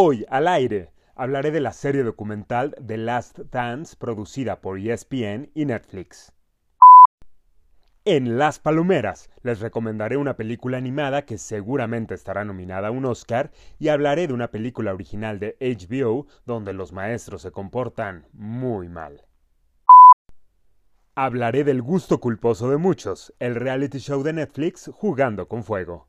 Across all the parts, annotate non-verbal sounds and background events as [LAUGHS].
Hoy, al aire, hablaré de la serie documental The Last Dance producida por ESPN y Netflix. En Las Palomeras les recomendaré una película animada que seguramente estará nominada a un Oscar y hablaré de una película original de HBO donde los maestros se comportan muy mal. Hablaré del gusto culposo de muchos, el reality show de Netflix Jugando con Fuego.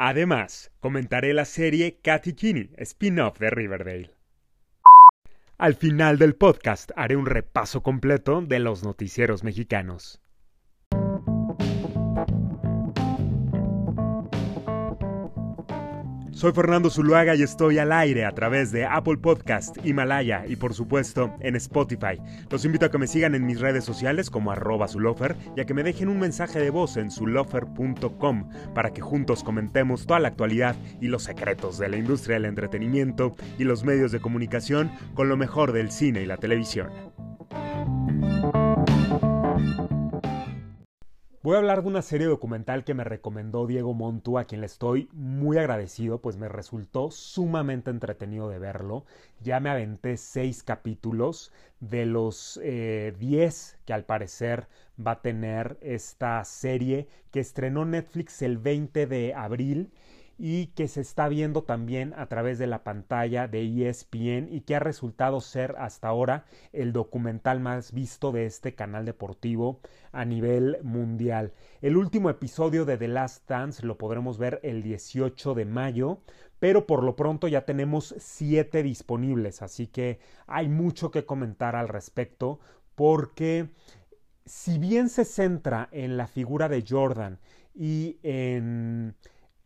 Además, comentaré la serie Katy Kinney, spin-off de Riverdale. Al final del podcast haré un repaso completo de los noticieros mexicanos. Soy Fernando Zuluaga y estoy al aire a través de Apple Podcast, Himalaya y por supuesto en Spotify. Los invito a que me sigan en mis redes sociales como arroba Zulofer y a que me dejen un mensaje de voz en zulofer.com para que juntos comentemos toda la actualidad y los secretos de la industria del entretenimiento y los medios de comunicación con lo mejor del cine y la televisión. Voy a hablar de una serie documental que me recomendó Diego Montu, a quien le estoy muy agradecido, pues me resultó sumamente entretenido de verlo. Ya me aventé seis capítulos de los eh, diez que al parecer va a tener esta serie que estrenó Netflix el 20 de abril y que se está viendo también a través de la pantalla de ESPN y que ha resultado ser hasta ahora el documental más visto de este canal deportivo a nivel mundial. El último episodio de The Last Dance lo podremos ver el 18 de mayo, pero por lo pronto ya tenemos siete disponibles, así que hay mucho que comentar al respecto porque si bien se centra en la figura de Jordan y en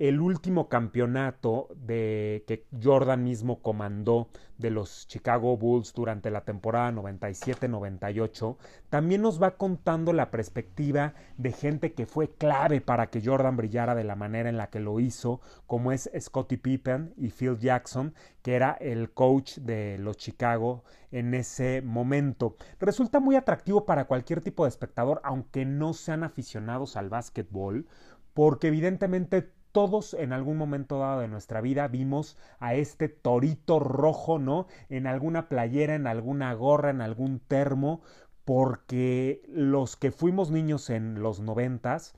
el último campeonato de, que Jordan mismo comandó de los Chicago Bulls durante la temporada 97-98, también nos va contando la perspectiva de gente que fue clave para que Jordan brillara de la manera en la que lo hizo, como es Scottie Pippen y Phil Jackson, que era el coach de los Chicago en ese momento. Resulta muy atractivo para cualquier tipo de espectador, aunque no sean aficionados al básquetbol, porque evidentemente todos en algún momento dado de nuestra vida vimos a este torito rojo, ¿no? En alguna playera, en alguna gorra, en algún termo, porque los que fuimos niños en los noventas,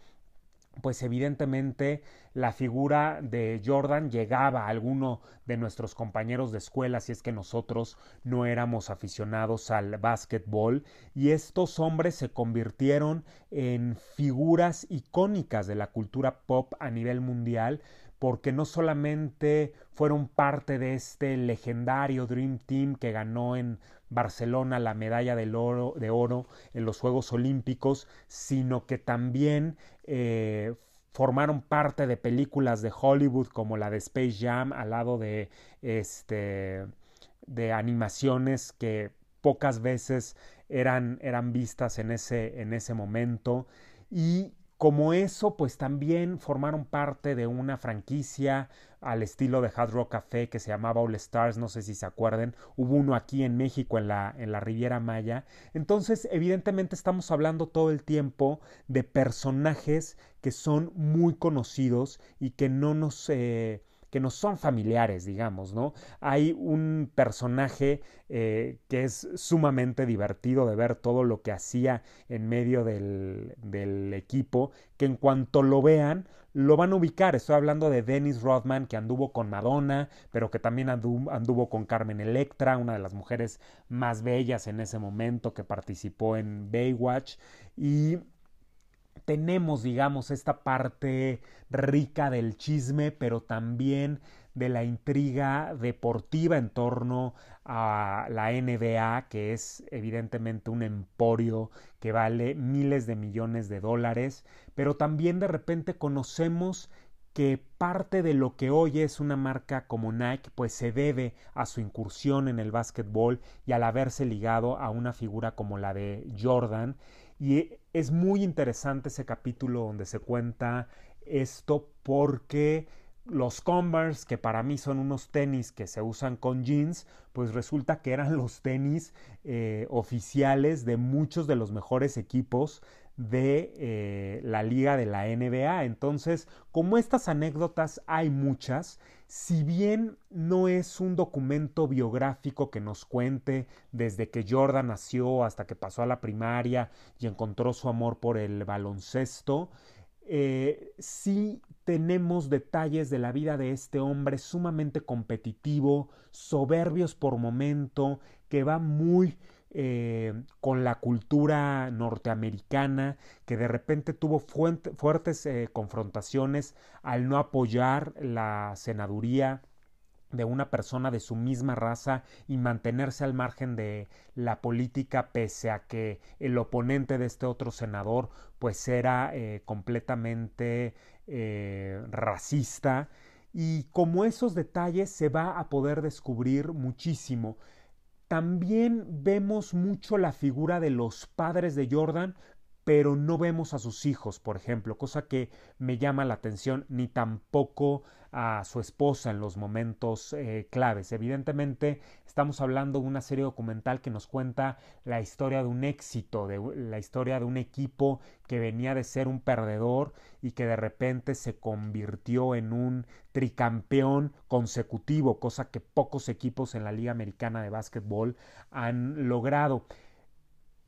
pues evidentemente la figura de Jordan llegaba a alguno de nuestros compañeros de escuela si es que nosotros no éramos aficionados al básquetbol y estos hombres se convirtieron en figuras icónicas de la cultura pop a nivel mundial porque no solamente fueron parte de este legendario Dream Team que ganó en Barcelona la medalla de oro en los Juegos Olímpicos, sino que también eh, formaron parte de películas de Hollywood como la de Space Jam al lado de este de animaciones que pocas veces eran, eran vistas en ese, en ese momento. Y como eso, pues también formaron parte de una franquicia al estilo de Hard Rock Café que se llamaba All Stars, no sé si se acuerden, hubo uno aquí en México en la, en la Riviera Maya. Entonces, evidentemente estamos hablando todo el tiempo de personajes que son muy conocidos y que no nos... Eh, que no son familiares, digamos, ¿no? Hay un personaje eh, que es sumamente divertido de ver todo lo que hacía en medio del, del equipo, que en cuanto lo vean, lo van a ubicar. Estoy hablando de Dennis Rodman, que anduvo con Madonna, pero que también anduvo, con Carmen Electra, una de las mujeres más bellas en ese momento que participó en Baywatch. Y tenemos, digamos, esta parte rica del chisme, pero también de la intriga deportiva en torno a la NBA, que es evidentemente un emporio que vale miles de millones de dólares, pero también de repente conocemos que parte de lo que hoy es una marca como Nike pues se debe a su incursión en el básquetbol y al haberse ligado a una figura como la de Jordan y es muy interesante ese capítulo donde se cuenta esto porque los Converse, que para mí son unos tenis que se usan con jeans, pues resulta que eran [LAUGHS] los tenis eh, oficiales de muchos de los mejores equipos de eh, la liga de la NBA. Entonces, como estas anécdotas hay muchas, si bien no es un documento biográfico que nos cuente desde que Jordan nació hasta que pasó a la primaria y encontró su amor por el baloncesto, eh, sí tenemos detalles de la vida de este hombre sumamente competitivo, soberbios por momento, que va muy eh, con la cultura norteamericana, que de repente tuvo fuertes eh, confrontaciones al no apoyar la senaduría de una persona de su misma raza y mantenerse al margen de la política pese a que el oponente de este otro senador pues era eh, completamente racista. Y como esos detalles se va a poder descubrir muchísimo también vemos mucho la figura de los padres de Jordan, pero no vemos a sus hijos, por ejemplo, cosa que me llama la atención, ni tampoco a su esposa en los momentos eh, claves. Evidentemente, estamos hablando de una serie documental que nos cuenta la historia de un éxito, de la historia de un equipo que venía de ser un perdedor y que de repente se convirtió en un tricampeón consecutivo, cosa que pocos equipos en la Liga Americana de Básquetbol han logrado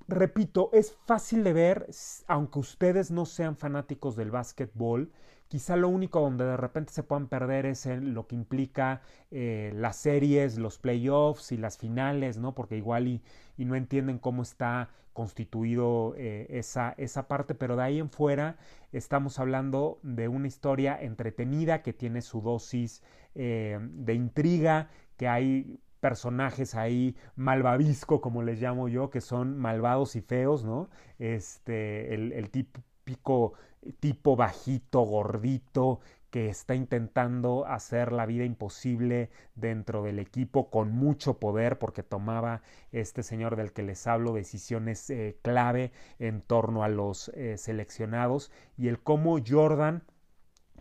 repito, es fácil de ver, aunque ustedes no sean fanáticos del básquetbol, quizá lo único donde de repente se puedan perder es en lo que implica eh, las series, los playoffs y las finales, ¿no? Porque igual y, no entienden cómo está constituido eh, esa, esa parte, pero de ahí en fuera estamos hablando de una historia entretenida que tiene su dosis eh, de intriga, que hay personajes ahí malvavisco, como les llamo yo, que son malvados y feos, ¿no? Este, el, típico tipo bajito, gordito, que está intentando hacer la vida imposible dentro del equipo con mucho poder porque tomaba este señor del que les hablo decisiones eh, clave en torno a los eh, seleccionados y el cómo Jordan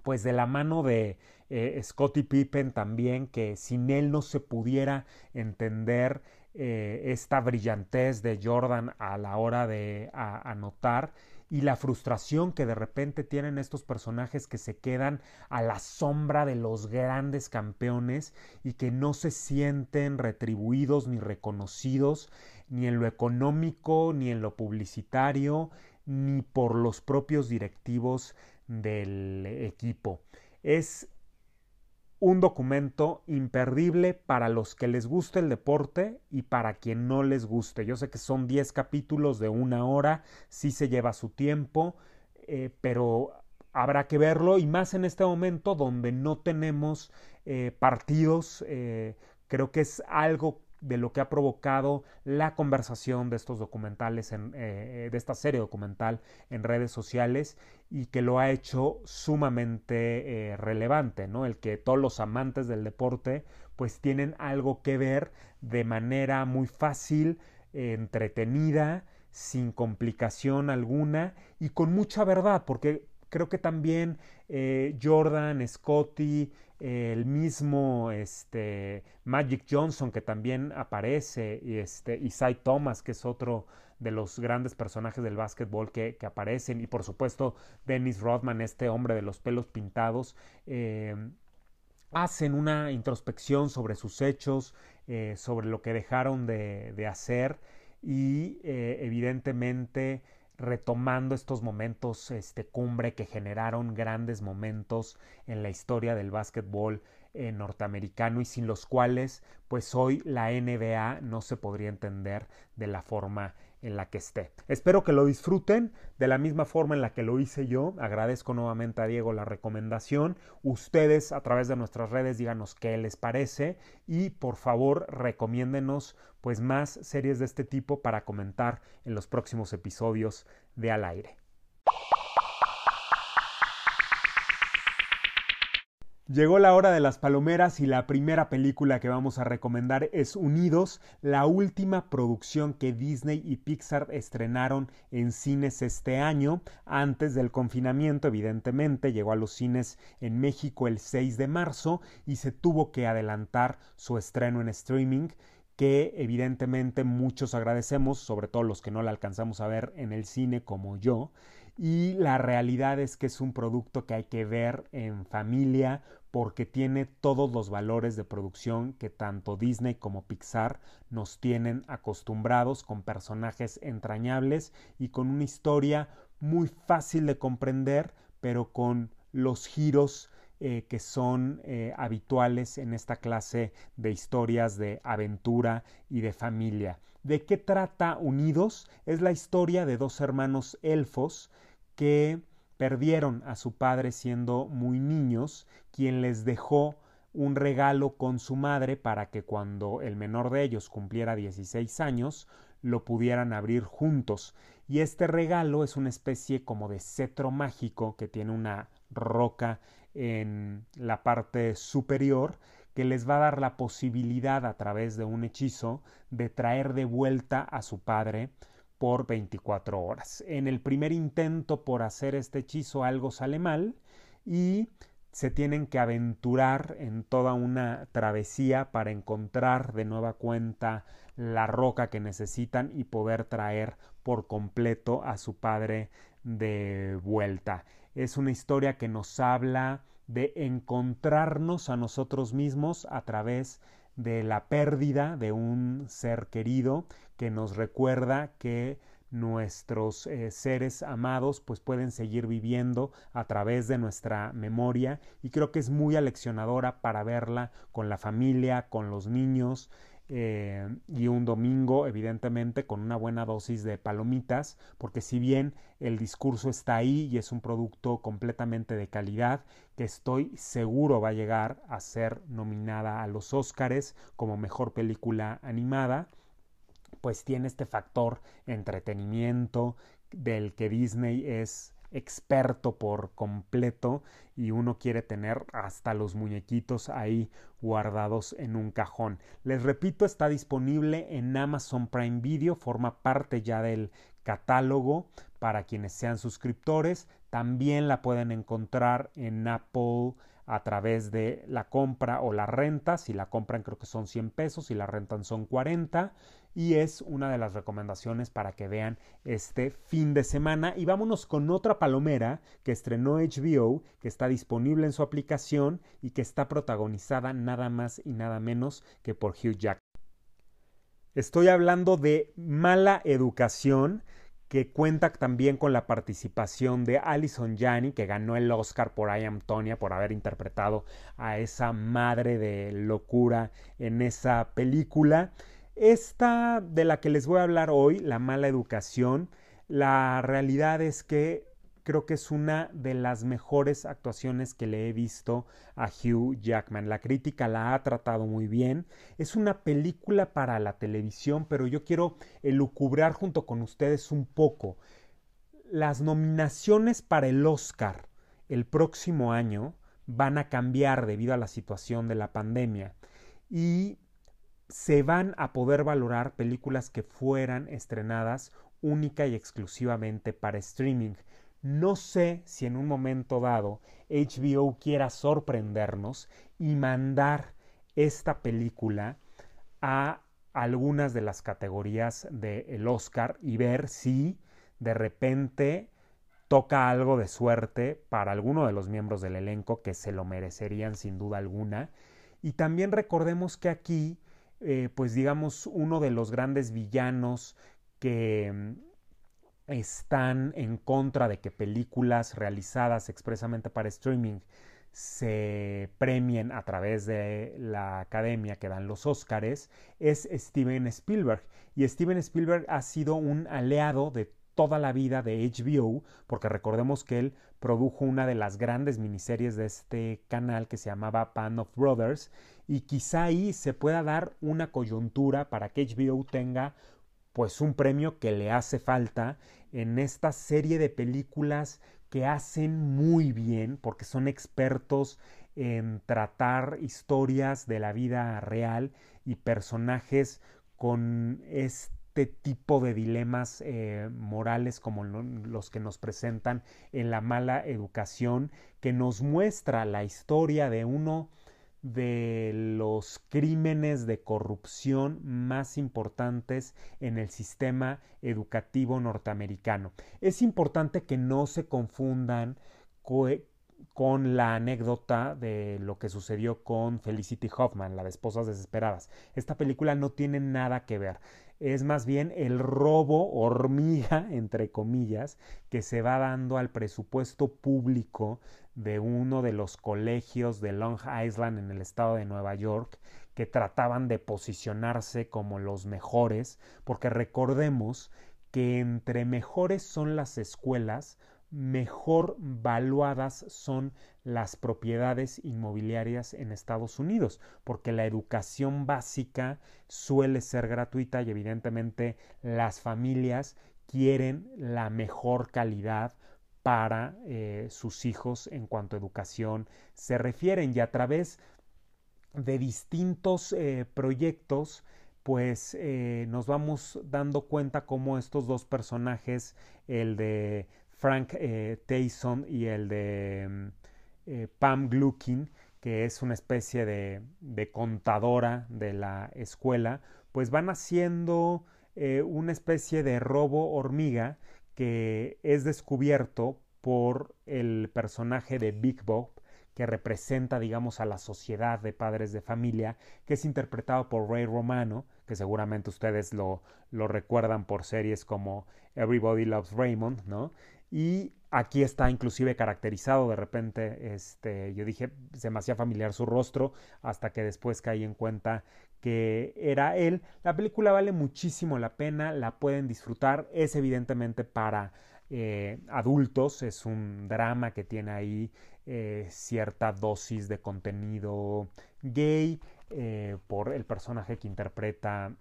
pues de la mano de eh, Scottie Pippen también, que sin él no se pudiera entender eh, esta brillantez de Jordan a la hora de anotar y la frustración que de repente tienen estos personajes que se quedan a la sombra de los grandes campeones y que no se sienten retribuidos ni reconocidos ni en lo económico, ni en lo publicitario, ni por los propios directivos del equipo. Es un documento imperdible para los que les guste el deporte y para quien no les guste. Yo sé que son 10 capítulos de una hora, sí se lleva su tiempo, eh, pero habrá que verlo y más en este momento donde no tenemos eh, partidos. Eh, creo que es algo de lo que ha provocado la conversación de estos documentales, en, eh, de esta serie documental en redes sociales y que lo ha hecho sumamente eh, relevante, ¿no? El que todos los amantes del deporte pues tienen algo que ver de manera muy fácil, entretenida, sin complicación alguna y con mucha verdad, porque creo que también eh, Jordan, Scotty, el mismo este, Magic Johnson que también aparece y este, Isai Thomas que es otro de los grandes personajes del básquetbol que, aparecen y por supuesto Dennis Rodman, este hombre de los pelos pintados, eh, hacen una introspección sobre sus hechos, eh, sobre lo que dejaron de, hacer y eh, evidentemente retomando estos momentos este, cumbre que generaron grandes momentos en la historia del básquetbol eh, norteamericano y sin los cuales pues hoy la NBA no se podría entender de la forma en la que esté. Espero que lo disfruten de la misma forma en la que lo hice yo. Agradezco nuevamente a Diego la recomendación. Ustedes a través de nuestras redes díganos qué les parece y por favor recomiéndenos pues más series de este tipo para comentar en los próximos episodios de Al aire. Llegó la hora de las palomeras y la primera película que vamos a recomendar es Unidos, la última producción que Disney y Pixar estrenaron en cines este año, antes del confinamiento evidentemente, llegó a los cines en México el 6 de marzo y se tuvo que adelantar su estreno en streaming que evidentemente muchos agradecemos, sobre todo los que no la alcanzamos a ver en el cine como yo, y la realidad es que es un producto que hay que ver en familia porque tiene todos los valores de producción que tanto Disney como Pixar nos tienen acostumbrados con personajes entrañables y con una historia muy fácil de comprender pero con los giros eh, que son eh, habituales en esta clase de historias de aventura y de familia. ¿De qué trata Unidos? Es la historia de dos hermanos elfos que perdieron a su padre siendo muy niños, quien les dejó un regalo con su madre para que cuando el menor de ellos cumpliera 16 años lo pudieran abrir juntos. Y este regalo es una especie como de cetro mágico que tiene una roca en la parte superior que les va a dar la posibilidad a través de un hechizo de traer de vuelta a su padre por 24 horas. En el primer intento por hacer este hechizo algo sale mal y se tienen que aventurar en toda una travesía para encontrar de nueva cuenta la roca que necesitan y poder traer por completo a su padre de vuelta. Es una historia que nos habla de encontrarnos a nosotros mismos a través de la pérdida de un ser querido que nos recuerda que nuestros eh, seres amados pues pueden seguir viviendo a través de nuestra memoria. Y creo que es muy aleccionadora para verla con la familia, con los niños, eh, y un domingo evidentemente con una buena dosis de palomitas porque si bien el discurso está ahí y es un producto completamente de calidad que estoy seguro va a llegar a ser nominada a los Óscares como mejor película animada pues tiene este factor entretenimiento del que Disney es experto por completo y uno quiere tener hasta los muñequitos ahí guardados en un cajón. Les repito, está disponible en Amazon Prime Video, forma parte ya del catálogo para quienes sean suscriptores. También la pueden encontrar en Apple a través de la compra o la renta. Si la compran creo que son 100 pesos, si la rentan son 40 y es una de las recomendaciones para que vean este fin de semana. Y vámonos con otra palomera que estrenó HBO, que está disponible en su aplicación y que está protagonizada nada más y nada menos que por Hugh Jackman. Estoy hablando de Mala Educación, que cuenta también con la participación de Alison Janney, que ganó el Oscar por I Am Tonya por haber interpretado a esa madre de locura en esa película. Esta de la que les voy a hablar hoy, la mala educación, la realidad es que creo que es una de las mejores actuaciones que le he visto a Hugh Jackman. La crítica la ha tratado muy bien. Es una película para la televisión, pero yo quiero elucubrar junto con ustedes un poco. Las nominaciones para el Oscar el próximo año van a cambiar debido a la situación de la pandemia. Y se van a poder valorar películas que fueran estrenadas única y exclusivamente para streaming. No sé si en un momento dado HBO quiera sorprendernos y mandar esta película a algunas de las categorías del Oscar y ver si de repente toca algo de suerte para alguno de los miembros del elenco que se lo merecerían sin duda alguna. Y también recordemos que aquí eh, pues digamos, uno de los grandes villanos que mm, están en contra de que películas realizadas expresamente para streaming se premien a través de la academia que dan los Óscares es Steven Spielberg. Y Steven Spielberg ha sido un aliado de toda la vida de HBO, porque recordemos que él produjo una de las grandes miniseries de este canal que se llamaba Pan of Brothers, y quizá ahí se pueda dar una coyuntura para que HBO tenga pues un premio que le hace falta en esta serie de películas que hacen muy bien porque son expertos en tratar historias de la vida real y personajes con este tipo de dilemas eh, morales como los que nos presentan en la mala educación que nos muestra la historia de uno de los crímenes de corrupción más importantes en el sistema educativo norteamericano. Es importante que no se confundan con la anécdota de lo que sucedió con Felicity Hoffman, la de Esposas Desesperadas. Esta película no tiene nada que ver es más bien el robo hormiga, entre comillas, que se va dando al presupuesto público de uno de los colegios de Long Island en el estado de Nueva York, que trataban de posicionarse como los mejores, porque recordemos que entre mejores son las escuelas, mejor valuadas son las propiedades inmobiliarias en Estados Unidos, porque la educación básica suele ser gratuita y evidentemente las familias quieren la mejor calidad para eh, sus hijos en cuanto a educación se refieren. Y a través de distintos eh, proyectos pues eh, nos vamos dando cuenta cómo estos dos personajes, el de Frank eh, Tyson y el de mm, eh, Pam Gluckin, que es una especie de, contadora de la escuela, pues van haciendo eh, una especie de robo hormiga que es descubierto por el personaje de Big Bob, que representa, digamos, a la sociedad de padres de familia, que es interpretado por Ray Romano, que seguramente ustedes lo, lo recuerdan por series como Everybody Loves Raymond, ¿no? Y aquí está inclusive caracterizado de repente, este, yo dije, se me hacía familiar su rostro hasta que después caí en cuenta que era él. La película vale muchísimo la pena, la pueden disfrutar, es evidentemente para eh, adultos, es un drama que tiene ahí eh, cierta dosis de contenido gay eh, por el personaje que interpreta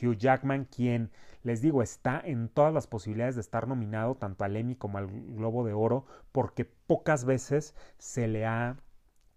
Hugh Jackman, quien les digo, está en todas las posibilidades de estar nominado tanto al Emmy como al Globo de Oro, porque pocas veces se le ha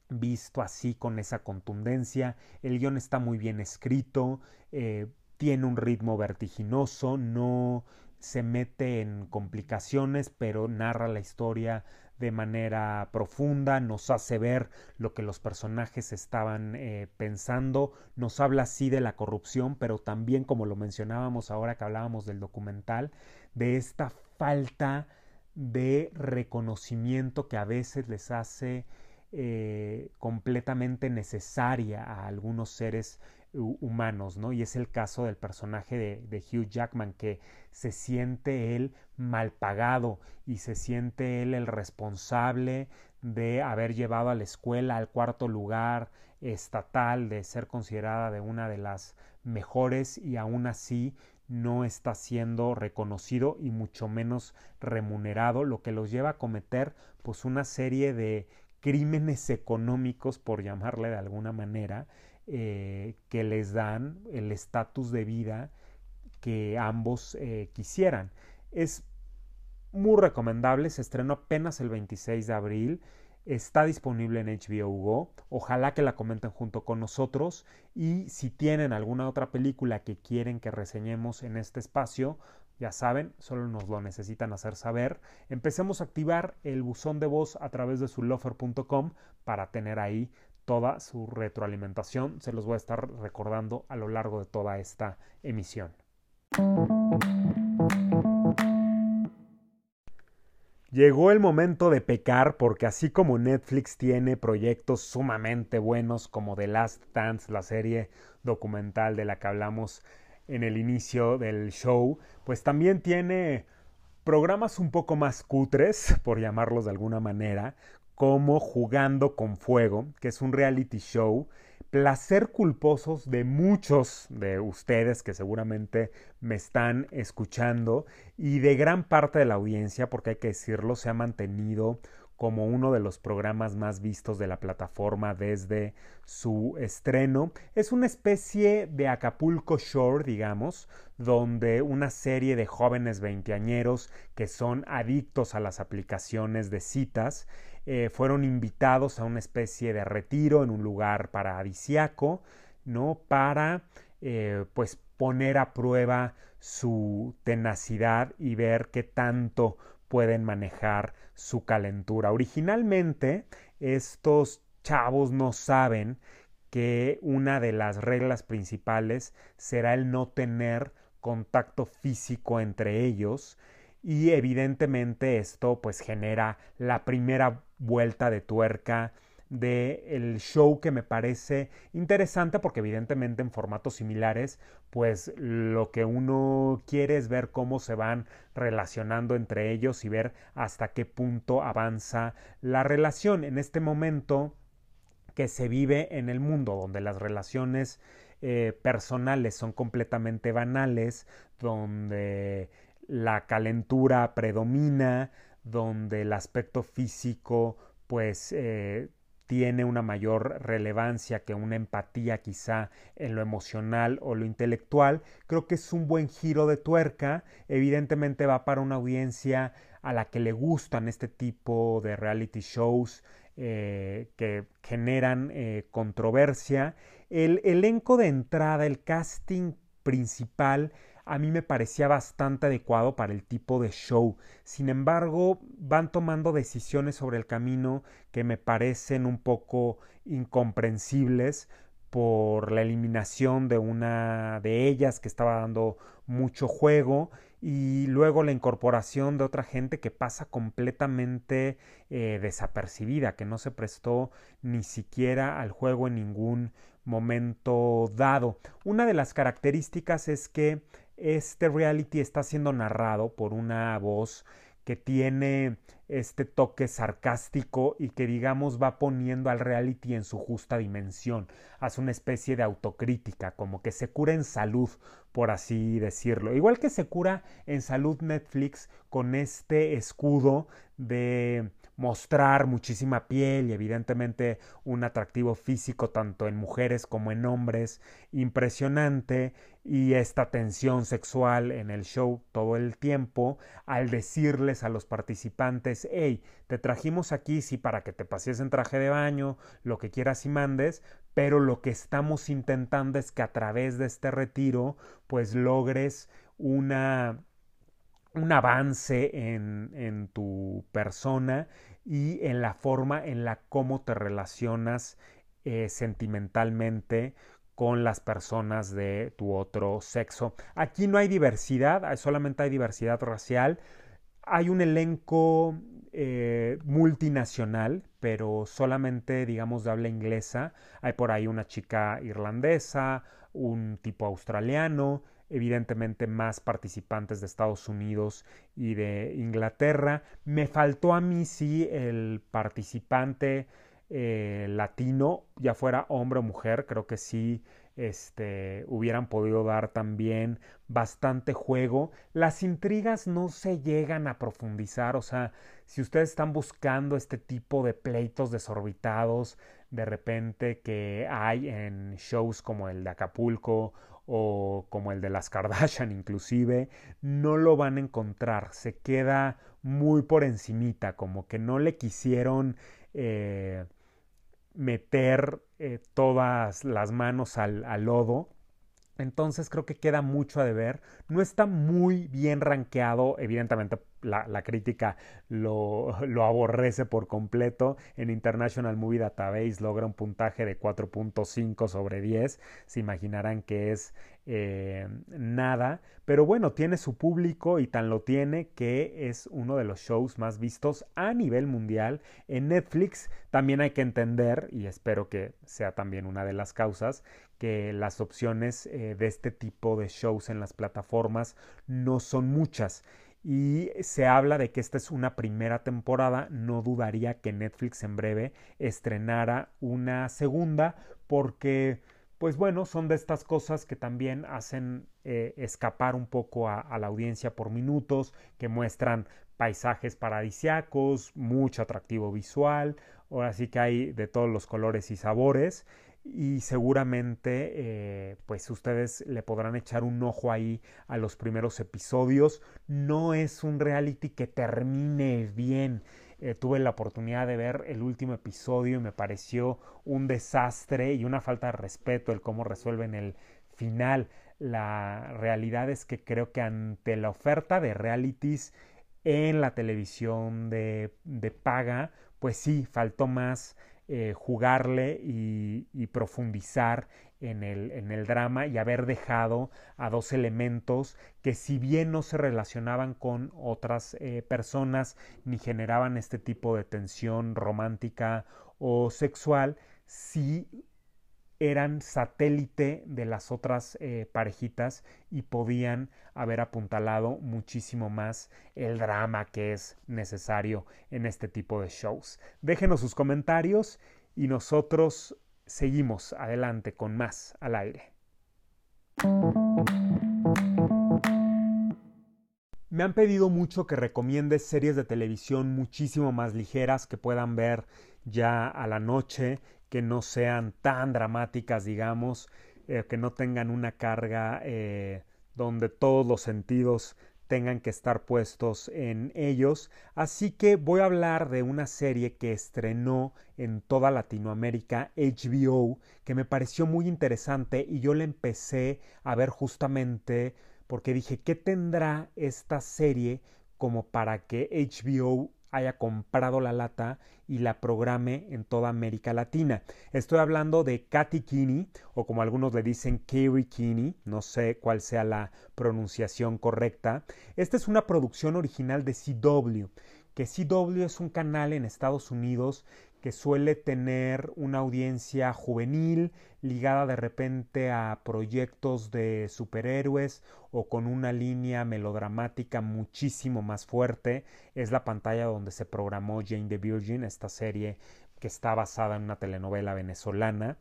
visto así con esa contundencia. El guion está muy bien escrito, eh, tiene un ritmo vertiginoso, no se mete en complicaciones, pero narra la historia de manera profunda, nos hace ver lo que los personajes estaban eh, pensando, nos habla así de la corrupción, pero también, como lo mencionábamos ahora que hablábamos del documental, de esta falta de reconocimiento que a veces les hace eh, completamente necesaria a algunos seres humanos, ¿no? Y es el caso del personaje de, Hugh Jackman, que se siente él mal pagado y se siente él el responsable de haber llevado a la escuela al cuarto lugar estatal, de ser considerada de una de las mejores y aún así no está siendo reconocido y mucho menos remunerado, lo que los lleva a cometer pues una serie de crímenes económicos, por llamarle de alguna manera, eh, que les dan el estatus de vida que ambos eh, quisieran. Es muy recomendable, se estrenó apenas el 26 de abril, está disponible en HBO Go, ojalá que la comenten junto con nosotros y si tienen alguna otra película que quieren que reseñemos en este espacio, ya saben, solo nos lo necesitan hacer saber. Empecemos a activar el buzón de voz a través de su lofer.com para tener ahí toda su retroalimentación. Se los voy a estar recordando a lo largo de toda esta emisión. Llegó el momento de pecar porque así como Netflix tiene proyectos sumamente buenos como The Last Dance, la serie documental de la que hablamos en el inicio del show, pues también tiene programas un poco más cutres, por llamarlos de alguna manera, como Jugando con Fuego, que es un reality show, placer culposos de muchos de ustedes que seguramente me están escuchando y de gran parte de la audiencia, porque hay que decirlo, se ha mantenido como uno de los programas más vistos de la plataforma desde su estreno. Es una especie de Acapulco Shore, digamos, donde una serie de jóvenes veinteañeros que son adictos a las aplicaciones de citas eh, fueron invitados a una especie de retiro en un lugar paradisiaco, ¿no? Para, eh, pues, poner a prueba su tenacidad y ver qué tanto pueden manejar su calentura. Originalmente, estos chavos no saben que una de las reglas principales será el no tener contacto físico entre ellos y evidentemente esto pues genera la primera vuelta de tuerca del el show que me parece interesante porque evidentemente en formatos similares pues lo que uno quiere es ver cómo se van relacionando entre ellos y ver hasta qué punto avanza la relación. En este momento que se vive en el mundo donde las relaciones eh, personales son completamente banales donde la calentura predomina donde el aspecto físico pues eh, tiene una mayor relevancia que una empatía quizá en lo emocional o lo intelectual, creo que es un buen giro de tuerca, evidentemente va para una audiencia a la que le gustan este tipo de reality shows eh, que generan eh, controversia. El elenco de entrada, el casting principal, a mí me parecía bastante adecuado para el tipo de show. Sin embargo, van tomando decisiones sobre el camino que me parecen un poco incomprensibles por la eliminación de una de ellas que estaba dando mucho juego y luego la incorporación de otra gente que pasa completamente eh, desapercibida, que no se prestó ni siquiera al juego en ningún momento dado. Una de las características es que este reality está siendo narrado por una voz que tiene este toque sarcástico y que digamos va poniendo al reality en su justa dimensión, hace una especie de autocrítica, como que se cura en salud, por así decirlo. Igual que se cura en salud Netflix con este escudo de mostrar muchísima piel y evidentemente un atractivo físico tanto en mujeres como en hombres impresionante. Y esta tensión sexual en el show todo el tiempo al decirles a los participantes hey te trajimos aquí sí para que te pases en traje de baño lo que quieras y mandes pero lo que estamos intentando es que a través de este retiro pues logres una un avance en, en tu persona y en la forma en la cómo te relacionas eh, sentimentalmente con las personas de tu otro sexo. Aquí no hay diversidad, solamente hay diversidad racial. Hay un elenco eh, multinacional, pero solamente, digamos, de habla inglesa. Hay por ahí una chica irlandesa, un tipo australiano, evidentemente más participantes de Estados Unidos y de Inglaterra. Me faltó a mí sí el participante eh, latino, ya fuera hombre o mujer, creo que sí este, hubieran podido dar también bastante juego. Las intrigas no se llegan a profundizar, o sea, si ustedes están buscando este tipo de pleitos desorbitados, de repente que hay en shows como el de Acapulco o como el de las Kardashian inclusive, no lo van a encontrar, se queda muy por encimita, como que no le quisieron eh, meter eh, todas las manos al, al lodo entonces creo que queda mucho a deber. No está muy bien rankeado, evidentemente la, crítica [LAUGHS] lo, aborrece por completo. En International Movie Database logra un puntaje de 4.5 sobre 10. Se imaginarán que es eh, nada. Pero bueno, tiene su público y tan lo tiene que es uno de los shows más vistos a nivel mundial. En Netflix también hay que entender, y espero que sea también una de las causas, que las opciones eh, de este tipo de shows en las plataformas no son muchas. Y se habla de que esta es una primera temporada, no dudaría que Netflix en breve estrenara una segunda porque pues bueno, son de estas cosas que también hacen eh, escapar un poco a, a, la audiencia por minutos, que muestran paisajes paradisiacos, mucho atractivo visual, ahora sí que hay de todos los colores y sabores, y seguramente eh, pues ustedes le podrán echar un ojo ahí a los primeros episodios. No es un reality que termine bien. Eh, tuve la oportunidad de ver el último episodio y me pareció un desastre y una falta de respeto el cómo resuelven el final. La realidad es que creo que ante la oferta de realities en la televisión de, de paga, pues sí, faltó más eh, jugarle y, profundizar en el, en el, drama y haber dejado a dos elementos que si bien no se relacionaban con otras eh, personas ni generaban este tipo de tensión romántica o sexual, sí eran satélite de las otras eh, parejitas y podían haber apuntalado muchísimo más el drama que es necesario en este tipo de shows. Déjenos sus comentarios y nosotros seguimos adelante con más al aire. Me han pedido mucho que recomiende series de televisión muchísimo más ligeras que puedan ver ya a la noche que no sean tan dramáticas, digamos, eh, que no tengan una carga eh, donde todos los sentidos tengan que estar puestos en ellos. Así que voy a hablar de una serie que estrenó en toda Latinoamérica HBO, que me pareció muy interesante y yo la empecé a ver justamente porque dije, ¿qué tendrá esta serie como para que HBO haya comprado la lata y la programe en toda América Latina. Estoy hablando de Katy Kinney, o como algunos le dicen, Kerry Kinney, no sé cuál sea la pronunciación correcta. Esta es una producción original de CW, que CW es un canal en Estados Unidos que suele tener una audiencia juvenil ligada de repente a proyectos de superhéroes o con una línea melodramática muchísimo más fuerte. Es la pantalla donde se programó Jane the Virgin, esta serie que está basada en una telenovela venezolana.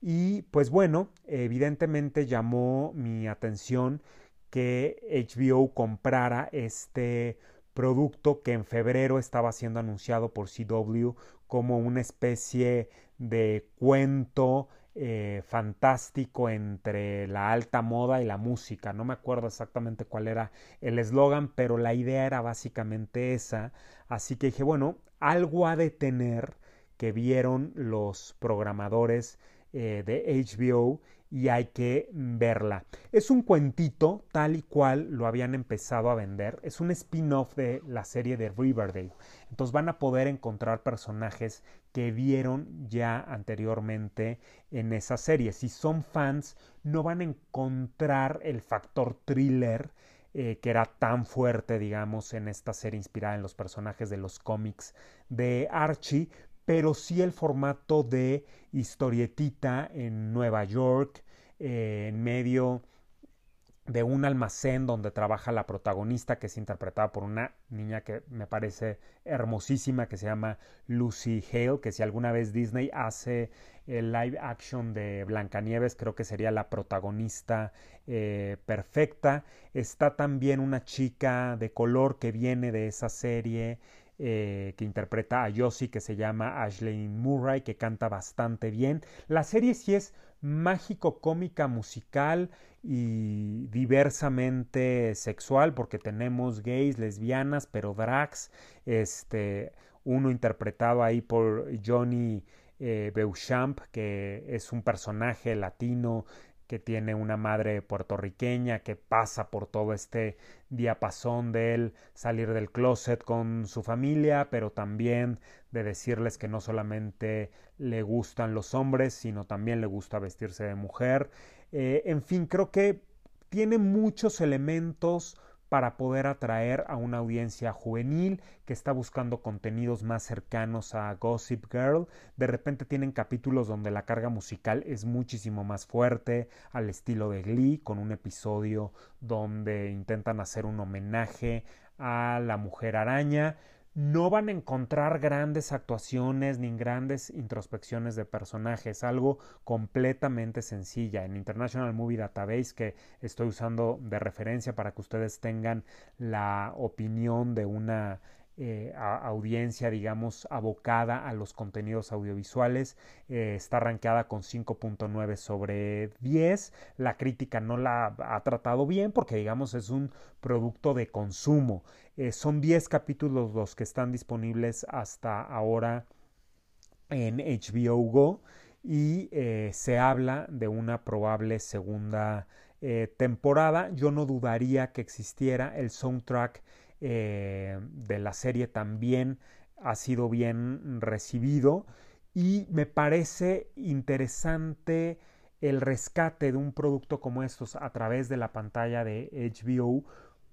Y pues bueno, evidentemente llamó mi atención que HBO comprara este producto que en febrero estaba siendo anunciado por CW como una especie de cuento eh, fantástico entre la alta moda y la música. No me acuerdo exactamente cuál era el eslogan, pero la idea era básicamente esa. Así que dije, bueno, algo ha de tener que vieron los programadores eh, de HBO y hay que verla. Es un cuentito tal y cual lo habían empezado a vender. Es un spin-off de la serie de Riverdale. Entonces van a poder encontrar personajes que vieron ya anteriormente en esa serie. Si son fans, no van a encontrar el factor thriller eh, que era tan fuerte, digamos, en esta serie inspirada en los personajes de los cómics de Archie, pero sí el formato de historietita en Nueva York, eh, en medio de un almacén donde trabaja la protagonista que es interpretada por una niña que me parece hermosísima que se llama Lucy Hale que si alguna vez Disney hace el live action de Blancanieves creo que sería la protagonista eh, perfecta. Está también una chica de color que viene de esa serie eh, que interpreta a Josie, que se llama Ashley Murray, que canta bastante bien. La serie sí es mágico, cómica, musical y diversamente sexual, porque tenemos gays, lesbianas, pero drags, este, uno interpretado ahí por Johnny eh, Beauchamp, que es un personaje latino que tiene una madre puertorriqueña que pasa por todo este diapasón de él salir del closet con su familia, pero también de decirles que no solamente le gustan los hombres, sino también le gusta vestirse de mujer. Eh, en fin, creo que tiene muchos elementos para poder atraer a una audiencia juvenil que está buscando contenidos más cercanos a Gossip Girl. De repente tienen capítulos donde la carga musical es muchísimo más fuerte, al estilo de Glee, con un episodio donde intentan hacer un homenaje a la mujer araña no van a encontrar grandes actuaciones ni grandes introspecciones de personajes, algo completamente sencilla. En International Movie Database, que estoy usando de referencia para que ustedes tengan la opinión de una eh, audiencia, digamos, abocada a los contenidos audiovisuales. Eh, está rankeada con 5.9 sobre 10. La crítica no la ha tratado bien porque, digamos, es un producto de consumo. Eh, son 10 capítulos los que están disponibles hasta ahora en HBO Go y se habla de una probable segunda temporada. Yo no dudaría que existiera el soundtrack eh, de la serie también ha sido bien recibido y me parece interesante el rescate de un producto como estos a través de la pantalla de HBO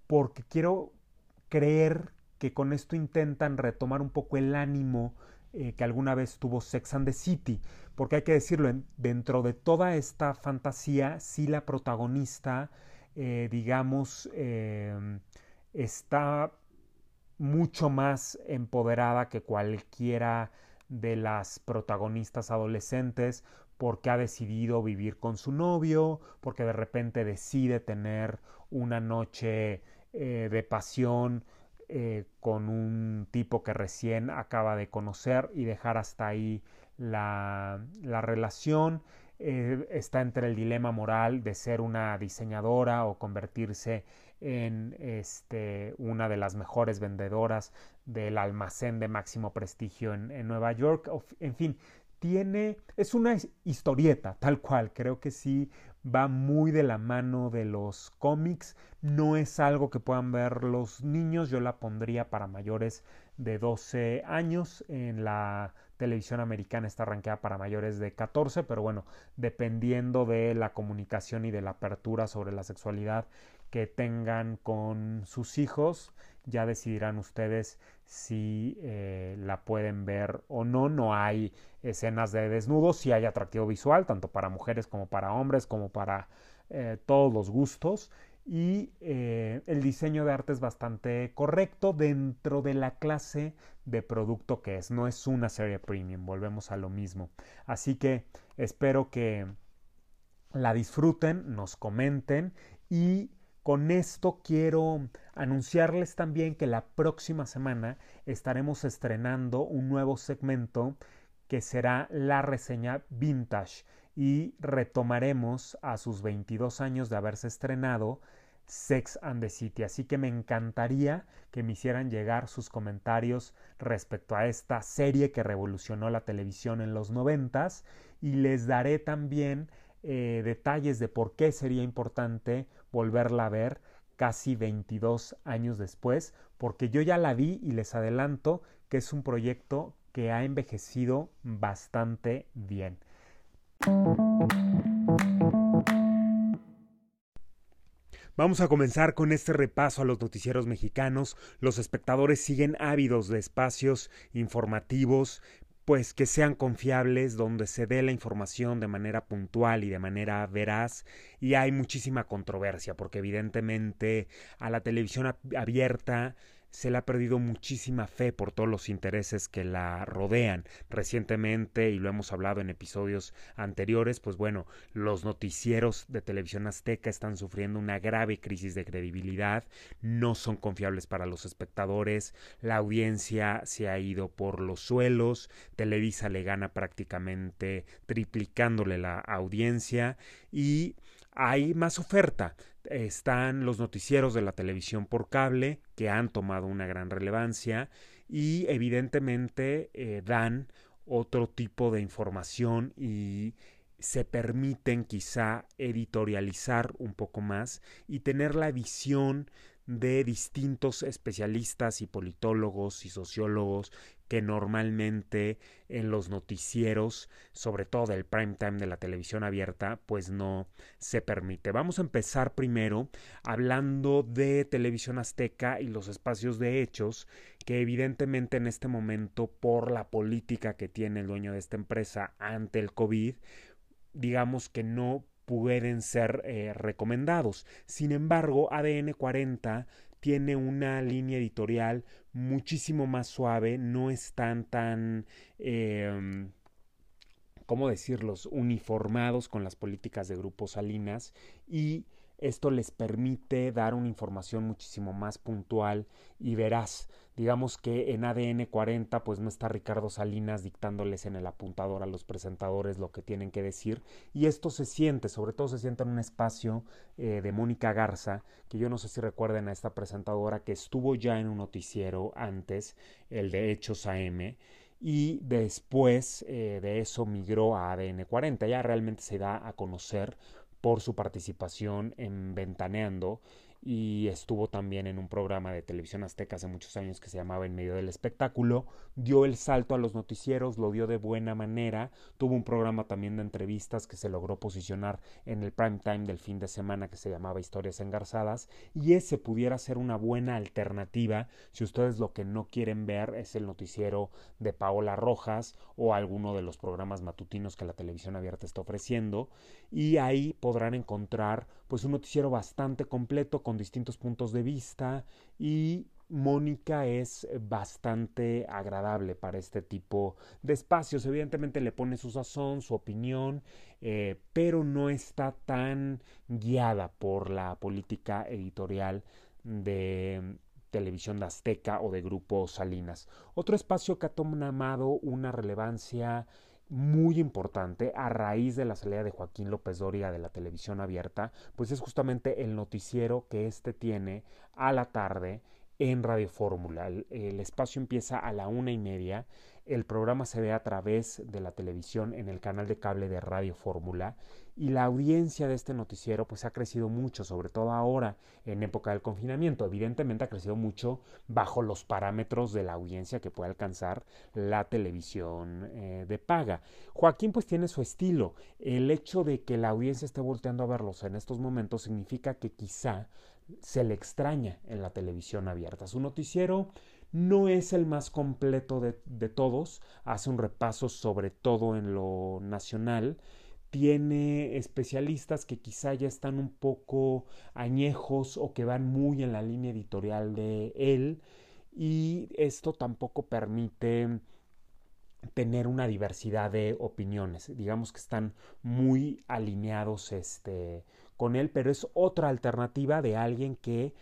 porque quiero creer que con esto intentan retomar un poco el ánimo eh, que alguna vez tuvo Sex and the City, porque hay que decirlo, dentro de toda esta fantasía, sí la protagonista, eh, digamos, em, está mucho más empoderada que cualquiera de las protagonistas adolescentes porque ha decidido vivir con su novio, porque de repente decide tener una noche eh, de pasión eh, con un tipo que recién acaba de conocer y dejar hasta ahí la, relación. Eh, está entre el dilema moral de ser una diseñadora o convertirse en este, una de las mejores vendedoras del almacén de máximo prestigio en, en Nueva York. En fin, tiene, es una historieta, tal cual, creo que sí va muy de la mano de los cómics, no es algo que puedan ver los niños, yo la pondría para mayores de 12 años, en la televisión americana está arranqueada para mayores de 14, pero bueno, dependiendo de la comunicación y de la apertura sobre la sexualidad que tengan con sus hijos, ya decidirán ustedes si eh, la pueden ver o no. No hay escenas de desnudos, si hay atractivo visual, tanto para mujeres como para hombres, como para eh, todos los gustos. Y eh, el diseño de arte es bastante correcto dentro de la clase de producto que es. No es una serie premium, volvemos a lo mismo. Así que espero que la disfruten, nos comenten y con esto quiero anunciarles también que la próxima semana estaremos estrenando un nuevo segmento que será la reseña vintage y retomaremos a sus 22 años de haberse estrenado Sex and the City. Así que me encantaría que me hicieran llegar sus comentarios respecto a esta serie que revolucionó la televisión en los noventas y les daré también eh, detalles de por qué sería importante volverla a ver casi 22 años después, porque yo ya la vi y les adelanto que es un proyecto que ha envejecido bastante bien. Vamos a comenzar con este repaso a los noticieros mexicanos. Los espectadores siguen ávidos de espacios informativos, pues que sean confiables, donde se dé la información de manera puntual y de manera veraz. Y hay muchísima controversia, porque evidentemente a la televisión abierta se le ha perdido muchísima fe por todos los intereses que la rodean. Recientemente, y lo hemos hablado en episodios anteriores, pues bueno, los noticieros de televisión azteca están sufriendo una grave crisis de credibilidad, no son confiables para los espectadores, la audiencia se ha ido por los suelos, Televisa le gana prácticamente triplicándole la audiencia y hay más oferta. Están los noticieros de la televisión por cable que han tomado una gran relevancia y evidentemente eh, dan otro tipo de información y se permiten quizá editorializar un poco más y tener la visión de distintos especialistas y politólogos y sociólogos que normalmente en los noticieros, sobre todo del prime time de la televisión abierta, pues no se permite. Vamos a empezar primero hablando de televisión azteca y los espacios de hechos, que evidentemente en este momento por la política que tiene el dueño de esta empresa ante el COVID, digamos que no pueden ser eh, recomendados. Sin embargo, ADN 40 tiene una línea editorial muchísimo más suave, no están tan, eh, ¿cómo decirlos?, uniformados con las políticas de Grupo Salinas y esto les permite dar una información muchísimo más puntual y veraz. Digamos que en ADN 40 pues no está Ricardo Salinas dictándoles en el apuntador a los presentadores lo que tienen que decir y esto se siente, sobre todo se siente en un espacio eh, de Mónica Garza, que yo no sé si recuerden a esta presentadora que estuvo ya en un noticiero antes, el de Hechos AM, y después eh, de eso migró a ADN 40. Ya realmente se da a conocer por su participación en Ventaneando y estuvo también en un programa de televisión azteca hace muchos años que se llamaba En medio del espectáculo, dio el salto a los noticieros, lo dio de buena manera, tuvo un programa también de entrevistas que se logró posicionar en el prime time del fin de semana que se llamaba Historias Engarzadas y ese pudiera ser una buena alternativa si ustedes lo que no quieren ver es el noticiero de Paola Rojas o alguno de los programas matutinos que la televisión abierta está ofreciendo y ahí podrán encontrar pues un noticiero bastante completo con distintos puntos de vista y Mónica es bastante agradable para este tipo de espacios. Evidentemente le pone su sazón, su opinión, eh, pero no está tan guiada por la política editorial de televisión de Azteca o de Grupo Salinas. Otro espacio que ha tomado una relevancia muy importante a raíz de la salida de Joaquín López Doria de la televisión abierta, pues es justamente el noticiero que éste tiene a la tarde en Radio Fórmula. El, el, espacio empieza a la una y media. El programa se ve a través de la televisión en el canal de cable de Radio Fórmula y la audiencia de este noticiero pues ha crecido mucho, sobre todo ahora en época del confinamiento. Evidentemente ha crecido mucho bajo los parámetros de la audiencia que puede alcanzar la televisión eh, de paga. Joaquín pues tiene su estilo. El hecho de que la audiencia esté volteando a verlos en estos momentos significa que quizá se le extraña en la televisión abierta. Su noticiero no es el más completo de, de todos, hace un repaso sobre todo en lo nacional, tiene especialistas que quizá ya están un poco añejos o que van muy en la línea editorial de él y esto tampoco permite tener una diversidad de opiniones. Digamos que están muy alineados este con él pero es otra alternativa de alguien que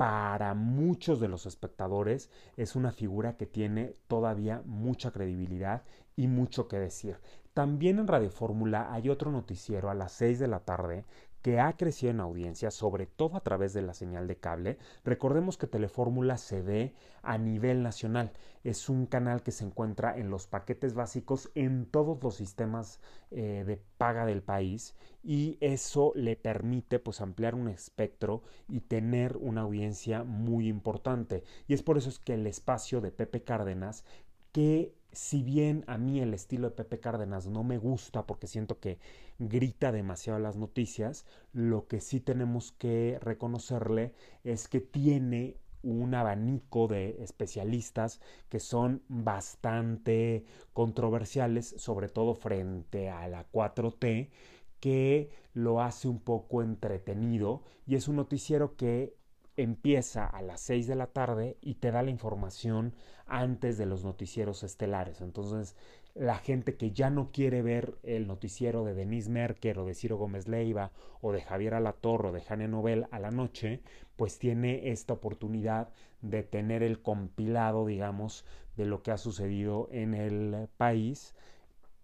para muchos de los espectadores es una figura que tiene todavía mucha credibilidad y mucho que decir. También en Radio Fórmula hay otro noticiero a las 6 de la tarde que ha crecido en audiencia, sobre todo a través de la señal de cable. Recordemos que Telefórmula se ve a nivel nacional. Es un canal que se encuentra en los paquetes básicos en todos los sistemas eh, de paga del país y eso le permite pues ampliar un espectro y tener una audiencia muy importante. Y es por eso es que el espacio de Pepe Cárdenas que si bien a mí el estilo de Pepe Cárdenas no me gusta porque siento que grita demasiado las noticias, lo que sí tenemos que reconocerle es que tiene un abanico de especialistas que son bastante controversiales, sobre todo frente a la 4T, que lo hace un poco entretenido y es un noticiero que empieza a las 6 de la tarde y te da la información antes de los noticieros estelares. Entonces, la gente que ya no quiere ver el noticiero de Denise Merker o de Ciro Gómez Leiva o de Javier Alatorro o de Jane Nobel a la noche, pues tiene esta oportunidad de tener el compilado, digamos, de lo que ha sucedido en el país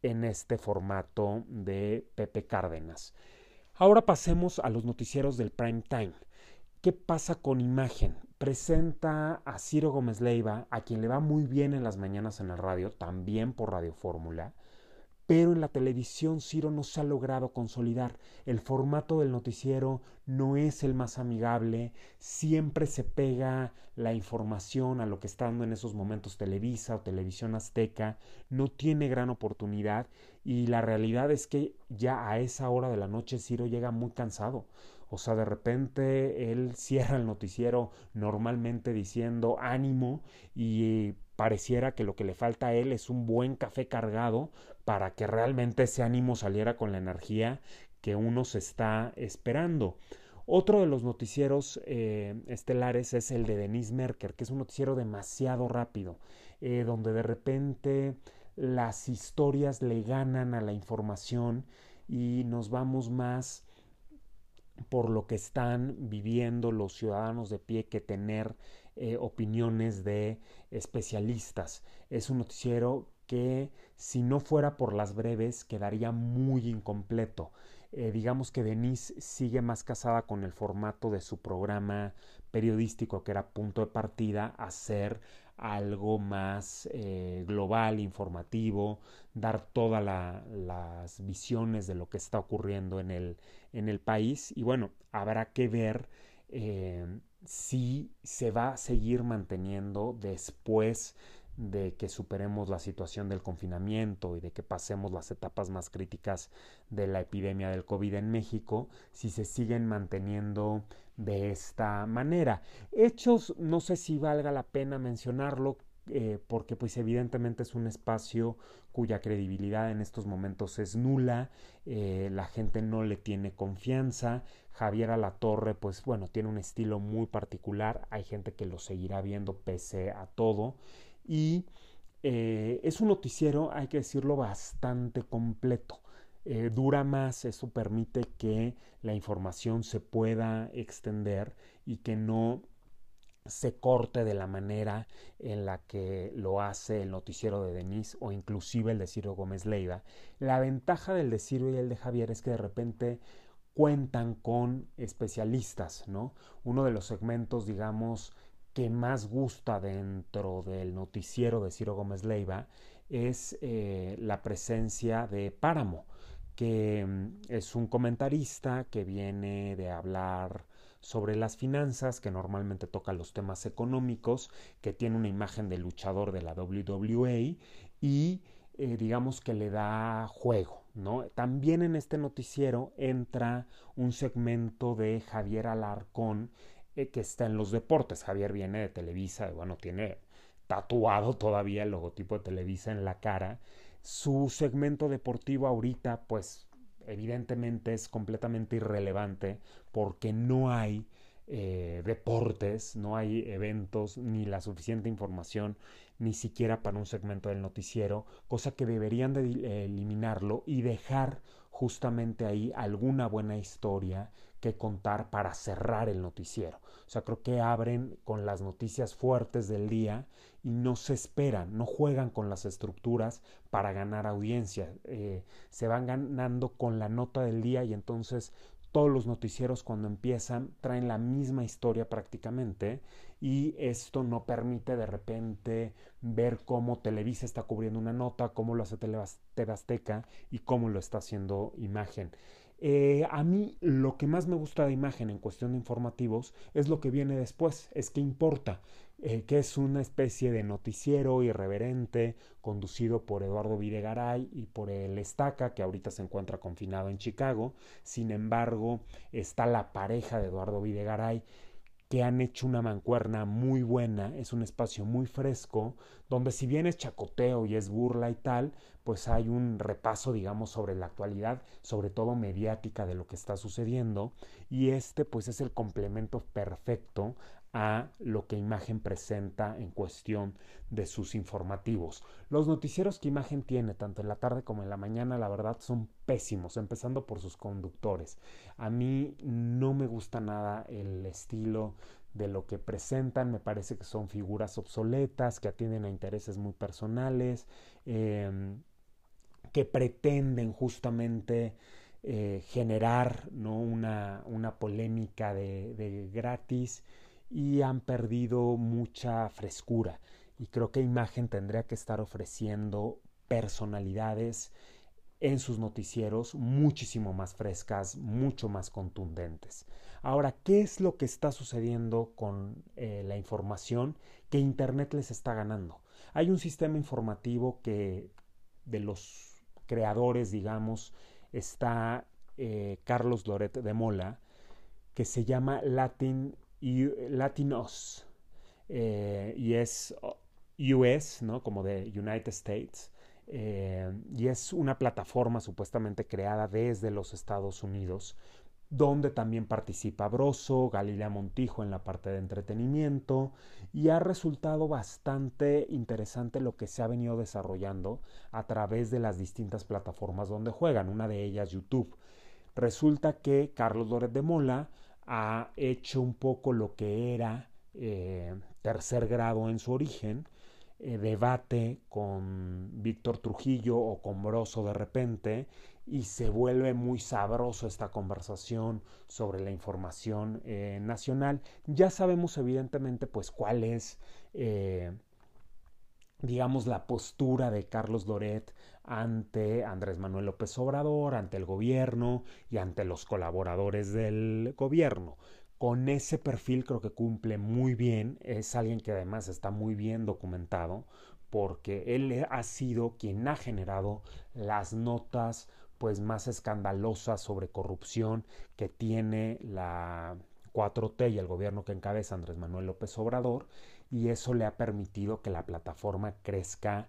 en este formato de Pepe Cárdenas. Ahora pasemos a los noticieros del prime time. ¿Qué pasa con imagen? Presenta a Ciro Gómez Leiva, a quien le va muy bien en las mañanas en el radio, también por Radio Fórmula, pero en la televisión Ciro no se ha logrado consolidar. El formato del noticiero no es el más amigable, siempre se pega la información a lo que está dando en esos momentos Televisa o Televisión Azteca, no tiene gran oportunidad y la realidad es que ya a esa hora de la noche Ciro llega muy cansado. O sea, de repente él cierra el noticiero normalmente diciendo ánimo y pareciera que lo que le falta a él es un buen café cargado para que realmente ese ánimo saliera con la energía que uno se está esperando. Otro de los noticieros eh, estelares es el de Denise Merker, que es un noticiero demasiado rápido, eh, donde de repente las historias le ganan a la información y nos vamos más por lo que están viviendo los ciudadanos de pie que tener eh, opiniones de especialistas. Es un noticiero que si no fuera por las breves quedaría muy incompleto. Eh, digamos que Denise sigue más casada con el formato de su programa periodístico que era punto de partida a ser algo más eh, global, informativo, dar todas las visiones de lo que está ocurriendo en el, en el país y bueno, habrá que ver eh, si se va a seguir manteniendo después de que superemos la situación del confinamiento y de que pasemos las etapas más críticas de la epidemia del COVID en México, si se siguen manteniendo de esta manera. Hechos, no sé si valga la pena mencionarlo, eh, porque pues evidentemente es un espacio cuya credibilidad en estos momentos es nula, eh, la gente no le tiene confianza, Javier Alatorre pues bueno, tiene un estilo muy particular, hay gente que lo seguirá viendo pese a todo y eh, es un noticiero, hay que decirlo, bastante completo. dura más, eso permite que la información se pueda extender y que no se corte de la manera en la que lo hace el noticiero de Denise o inclusive el de Ciro Gómez Leiva. La ventaja del de Ciro y el de Javier es que de repente cuentan con especialistas, ¿no? Uno de los segmentos, digamos, que más gusta dentro del noticiero de Ciro Gómez Leiva es eh, la presencia de Páramo, que mm, es un comentarista que viene de hablar sobre las finanzas, que normalmente toca los temas económicos, que tiene una imagen de luchador de la WWA y eh, digamos que le da juego, ¿no? También en este noticiero entra un segmento de Javier Alarcón eh, que está en los deportes. Javier viene de Televisa, bueno, tiene tatuado todavía el logotipo de Televisa en la cara. Su segmento deportivo ahorita, pues evidentemente es completamente irrelevante porque no hay eh, deportes, no hay eventos ni la suficiente información ni siquiera para un segmento del noticiero, cosa que deberían de eliminarlo y dejar justamente ahí alguna buena historia que contar para cerrar el noticiero. O sea, creo que abren con las noticias fuertes del día y no se esperan, no juegan con las estructuras para ganar audiencia. Eh, se van ganando con la nota del día y entonces todos los noticieros cuando empiezan traen la misma historia prácticamente y esto no permite de repente ver cómo Televisa está cubriendo una nota, cómo lo hace TV Azteca y cómo lo está haciendo Imagen. Eh, a mí lo que más me gusta de imagen en cuestión de informativos es lo que viene después, es que importa, eh, que es una especie de noticiero irreverente conducido por Eduardo Videgaray y por el Estaca, que ahorita se encuentra confinado en Chicago. Sin embargo, está la pareja de Eduardo Videgaray que han hecho una mancuerna muy buena, es un espacio muy fresco, donde si bien es chacoteo y es burla y tal, pues hay un repaso, digamos, sobre la actualidad, sobre todo mediática de lo que está sucediendo, y este pues es el complemento perfecto a lo que Imagen presenta en cuestión de sus informativos. Los noticieros que Imagen tiene, tanto en la tarde como en la mañana, la verdad son pésimos, empezando por sus conductores. A mí no me gusta nada el estilo de lo que presentan, me parece que son figuras obsoletas, que atienden a intereses muy personales, em, que pretenden justamente eh, generar ¿no? una, una polémica de, de gratis y han perdido mucha frescura. Y creo que Imagen tendría que estar ofreciendo personalidades en sus noticieros muchísimo más frescas, mucho más contundentes. Ahora, ¿qué es lo que está sucediendo con eh, la información que Internet les está ganando? Hay un sistema informativo que de los creadores, digamos, está eh, Carlos Loret de Mola, que se llama Latin Latinos eh, y es US, ¿no? Como de United States. Eh, y es una plataforma supuestamente creada desde los Estados Unidos, donde también participa Broso, Galilea Montijo en la parte de entretenimiento, y ha resultado bastante interesante lo que se ha venido desarrollando a través de las distintas plataformas donde juegan, una de ellas YouTube. Resulta que Carlos Loret de Mola ha hecho un poco lo que era eh, tercer grado en su origen, eh, debate con Víctor Trujillo o con Broso de repente y se vuelve muy sabroso esta conversación sobre la información eh, nacional. Ya sabemos evidentemente pues cuál es digamos, la postura de Carlos Loret ante Andrés Manuel López Obrador, ante el gobierno y ante los colaboradores del gobierno. Con ese perfil creo que cumple muy bien, es alguien que además está muy bien documentado, porque él ha sido quien ha generado las notas pues más escandalosas sobre corrupción que tiene la 4T y el gobierno que encabeza Andrés Manuel López Obrador y eso le ha permitido que la plataforma crezca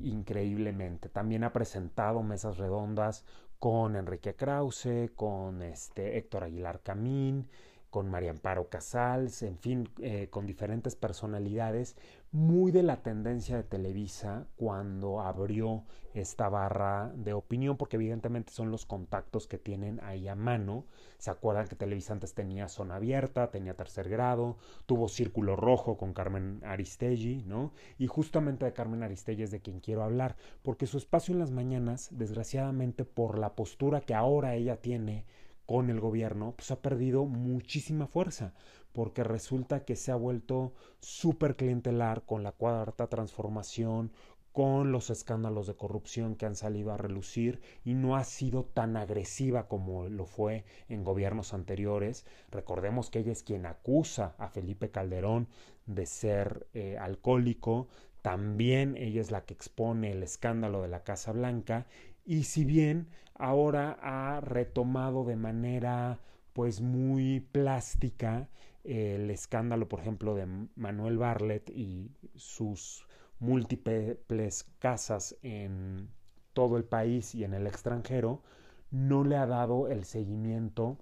increíblemente. También ha presentado mesas redondas con Enrique Krause, con este Héctor Aguilar Camín, con María Amparo Casals, en fin, eh, con diferentes personalidades, muy de la tendencia de Televisa cuando abrió esta barra de opinión, porque evidentemente son los contactos que tienen ahí a mano. Se acuerdan que Televisa antes tenía zona abierta, tenía tercer grado, tuvo círculo rojo con Carmen Aristegui, ¿no? Y justamente de Carmen Aristegui es de quien quiero hablar, porque su espacio en las mañanas, desgraciadamente por la postura que ahora ella tiene con el gobierno, pues ha perdido muchísima fuerza, porque resulta que se ha vuelto súper clientelar con la cuarta transformación, con los escándalos de corrupción que han salido a relucir y no ha sido tan agresiva como lo fue en gobiernos anteriores. Recordemos que ella es quien acusa a Felipe Calderón de ser eh, alcohólico, también ella es la que expone el escándalo de la Casa Blanca y si bien ahora ha retomado de manera pues muy plástica el escándalo, por ejemplo, de Manuel Barlet y sus múltiples casas en todo el país y en el extranjero, no le ha dado el seguimiento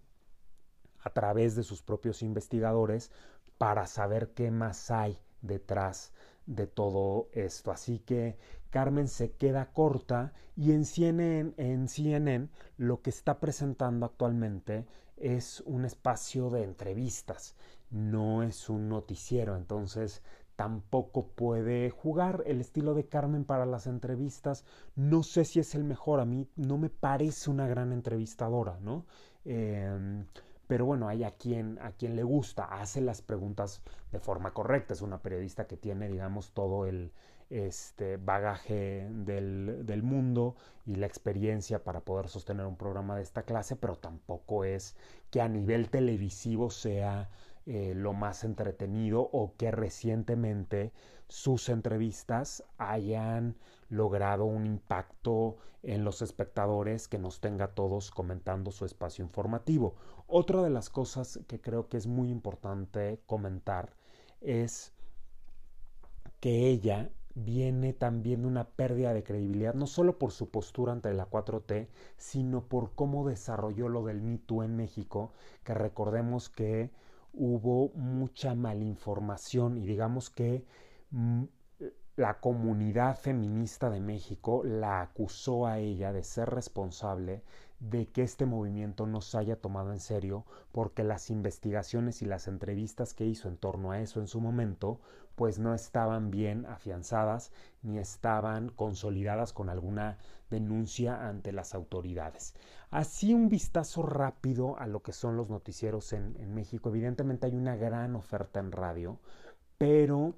a través de sus propios investigadores para saber qué más hay detrás de todo esto. Así que Carmen se queda corta y en CNN, en CNN lo que está presentando actualmente es un espacio de entrevistas, no es un noticiero, entonces tampoco puede jugar el estilo de Carmen para las entrevistas. No sé si es el mejor, a mí no me parece una gran entrevistadora, ¿no? Eh, pero bueno, hay a quien, a quien le gusta, hace las preguntas de forma correcta, es una periodista que tiene, digamos, todo el este, bagaje del, del mundo y la experiencia para poder sostener un programa de esta clase, pero tampoco es que a nivel televisivo sea eh, lo más entretenido o que recientemente sus entrevistas hayan logrado un impacto en los espectadores que nos tenga todos comentando su espacio informativo. Otra de las cosas que creo que es muy importante comentar es que ella viene también de una pérdida de credibilidad, no solo por su postura ante la 4T, sino por cómo desarrolló lo del Me en México, que recordemos que hubo mucha malinformación y digamos que mm, la comunidad feminista de México la acusó a ella de ser responsable de que este movimiento no se haya tomado en serio porque las investigaciones y las entrevistas que hizo en torno a eso en su momento pues no estaban bien afianzadas ni estaban consolidadas con alguna denuncia ante las autoridades. Así un vistazo rápido a lo que son los noticieros en, México. Evidentemente hay una gran oferta en radio, pero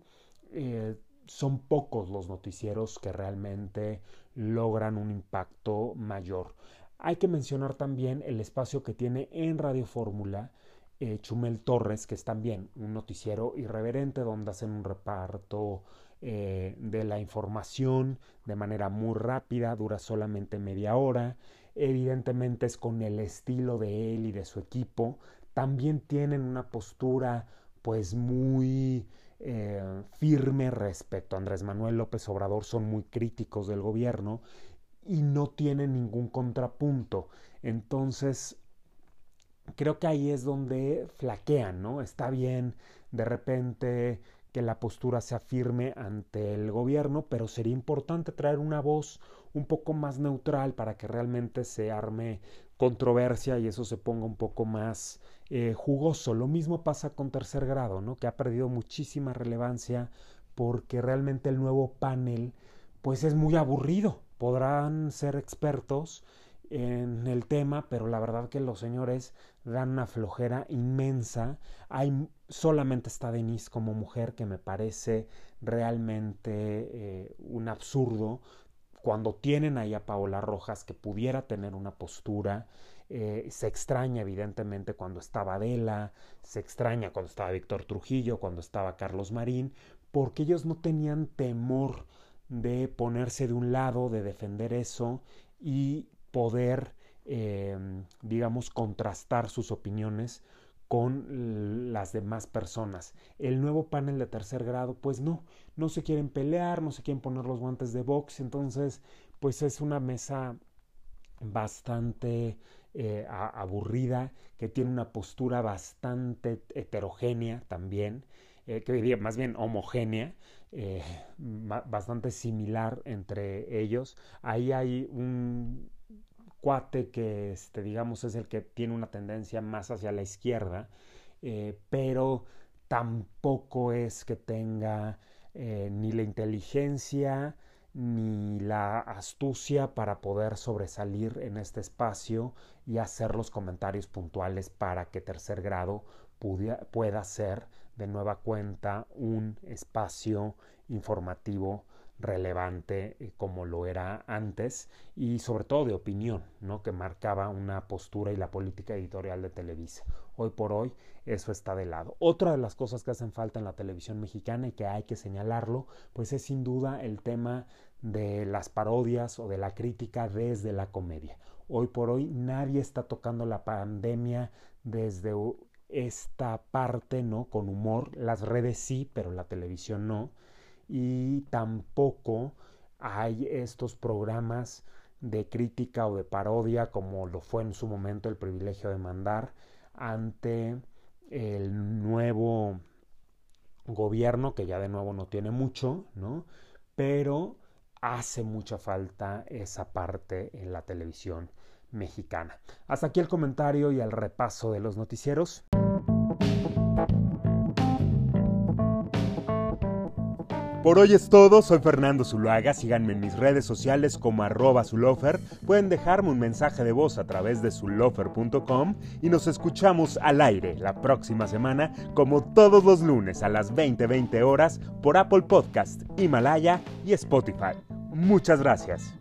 eh, son pocos los noticieros que realmente logran un impacto mayor. Hay que mencionar también el espacio que tiene en Radio Fórmula eh, Chumel Torres, que es también un noticiero irreverente donde hacen un reparto eh, de la información de manera muy rápida, dura solamente media hora, evidentemente es con el estilo de él y de su equipo, también tienen una postura pues muy eh, firme respecto a Andrés Manuel López Obrador, son muy críticos del gobierno y no tienen ningún contrapunto. Entonces, creo que ahí es donde flaquean, ¿no? Está bien de repente que la postura sea firme ante el gobierno, pero sería importante traer una voz un poco más neutral para que realmente se arme controversia y eso se ponga un poco más eh, jugoso. Lo mismo pasa con tercer grado, ¿no? que ha perdido muchísima relevancia porque realmente el nuevo panel pues es muy aburrido. Podrán ser expertos en el tema, pero la verdad que los señores dan una flojera inmensa. Solamente está Denise como mujer que me parece realmente eh, un absurdo cuando tienen ahí a Paola Rojas que pudiera tener una postura eh, se extraña evidentemente cuando estaba Adela, se extraña cuando estaba Víctor Trujillo, cuando estaba Carlos Marín, porque ellos no tenían temor de ponerse de un lado, de defender eso y poder, em, digamos, contrastar sus opiniones con las demás personas. El nuevo panel de tercer grado, pues no, no se quieren pelear, no se quieren poner los guantes de box, entonces, pues es una mesa bastante eh, aburrida, que tiene una postura bastante heterogénea también, eh, que diría más bien homogénea, eh, bastante similar entre ellos. Ahí hay un cuate que, este, digamos, es el que tiene una tendencia más hacia la izquierda, eh, pero tampoco es que tenga eh, ni la inteligencia ni la astucia para poder sobresalir en este espacio y hacer los comentarios puntuales para que tercer grado pueda ser de nueva cuenta un espacio informativo relevante eh, como lo era antes y sobre todo de opinión, ¿no? que marcaba una postura y la política editorial de Televisa. Hoy por hoy eso está de lado. Otra de las cosas que hacen falta en la televisión mexicana y que hay que señalarlo, pues es sin duda el tema de las parodias o de la crítica desde la comedia. Hoy por hoy nadie está tocando la pandemia desde esta parte, ¿no? Con humor. Las redes sí, pero la televisión no y tampoco hay estos programas de crítica o de parodia como lo fue en su momento el privilegio de mandar ante el nuevo gobierno que ya de nuevo no tiene mucho, ¿no? Pero hace mucha falta esa parte en la televisión mexicana. Hasta aquí el comentario y el repaso de los noticieros. Por hoy es todo, soy Fernando Zuluaga, síganme en mis redes sociales como arroba zulofer, pueden dejarme un mensaje de voz a través de zulofer.com y nos escuchamos al aire la próxima semana como todos los lunes a las 20:20 horas por Apple Podcast, Himalaya y Spotify. Muchas gracias.